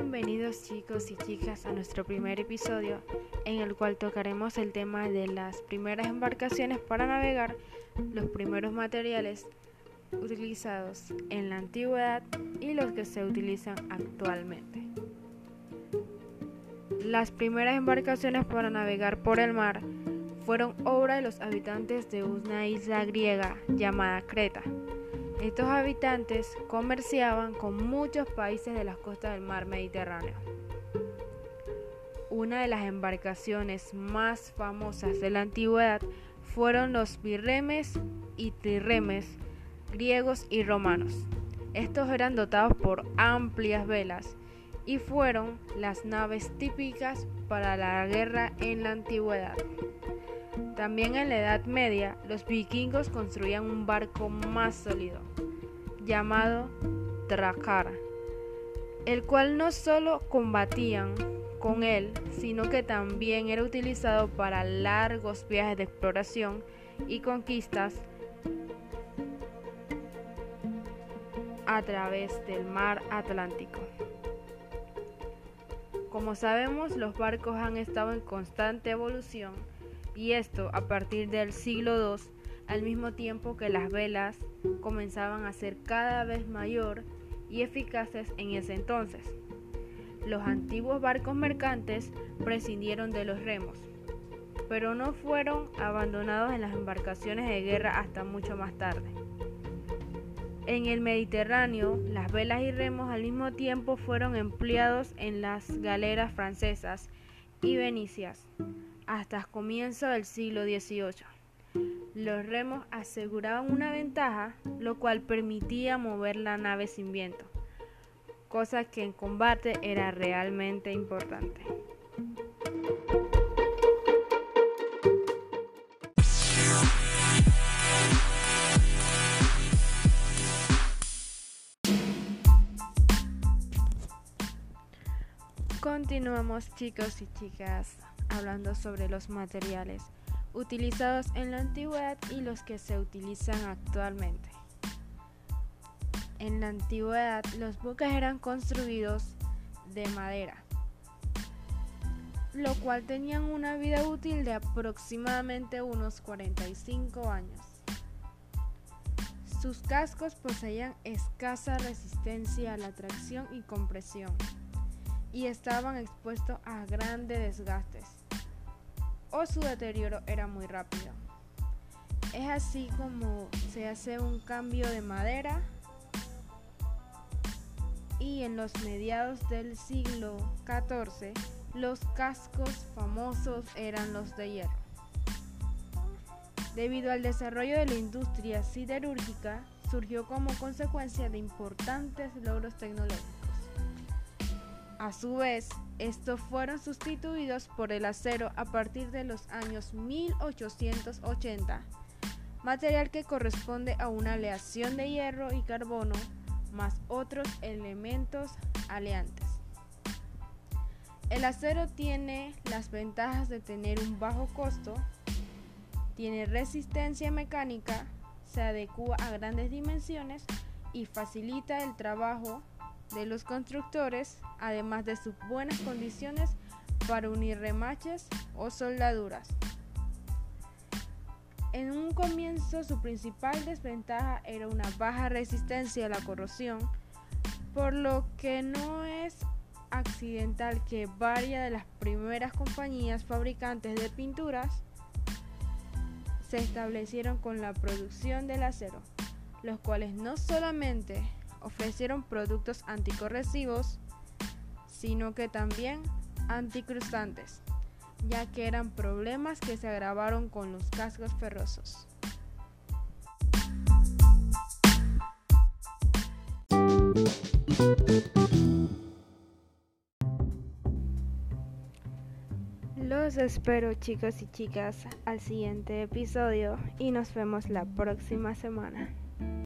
Bienvenidos chicos y chicas a nuestro primer episodio en el cual tocaremos el tema de las primeras embarcaciones para navegar, los primeros materiales utilizados en la antigüedad y los que se utilizan actualmente. Las primeras embarcaciones para navegar por el mar fueron obra de los habitantes de una isla griega llamada Creta. Estos habitantes comerciaban con muchos países de las costas del mar Mediterráneo. Una de las embarcaciones más famosas de la antigüedad fueron los birremes y trirremes griegos y romanos. Estos eran dotados por amplias velas y fueron las naves típicas para la guerra en la antigüedad. También en la Edad Media, los vikingos construían un barco más sólido, llamado Drakkar, el cual no solo combatían con él, sino que también era utilizado para largos viajes de exploración y conquistas a través del mar Atlántico. Como sabemos, los barcos han estado en constante evolución y esto a partir del siglo II, al mismo tiempo que las velas comenzaban a ser cada vez mayor y eficaces en ese entonces. Los antiguos barcos mercantes prescindieron de los remos, pero no fueron abandonados en las embarcaciones de guerra hasta mucho más tarde. En el Mediterráneo, las velas y remos al mismo tiempo fueron empleados en las galeras francesas y venecias hasta comienzo del siglo XVIII. Los remos aseguraban una ventaja, lo cual permitía mover la nave sin viento, cosa que en combate era realmente importante. Continuamos chicos y chicas hablando sobre los materiales utilizados en la antigüedad y los que se utilizan actualmente. En la antigüedad los buques eran construidos de madera, lo cual tenían una vida útil de aproximadamente unos 45 años. Sus cascos poseían escasa resistencia a la tracción y compresión y estaban expuestos a grandes desgastes o su deterioro era muy rápido. Es así como se hace un cambio de madera y en los mediados del siglo XIV los cascos famosos eran los de hierro. Debido al desarrollo de la industria siderúrgica, surgió como consecuencia de importantes logros tecnológicos. A su vez, estos fueron sustituidos por el acero a partir de los años 1880, material que corresponde a una aleación de hierro y carbono más otros elementos aleantes. El acero tiene las ventajas de tener un bajo costo, tiene resistencia mecánica, se adecua a grandes dimensiones y facilita el trabajo de los constructores, además de sus buenas condiciones para unir remaches o soldaduras. En un comienzo su principal desventaja era una baja resistencia a la corrosión, por lo que no es accidental que varias de las primeras compañías fabricantes de pinturas se establecieron con la producción del acero, los cuales no solamente ofrecieron productos anticorrosivos, sino que también anticruzantes, ya que eran problemas que se agravaron con los cascos ferrosos. Los espero chicos y chicas al siguiente episodio y nos vemos la próxima semana.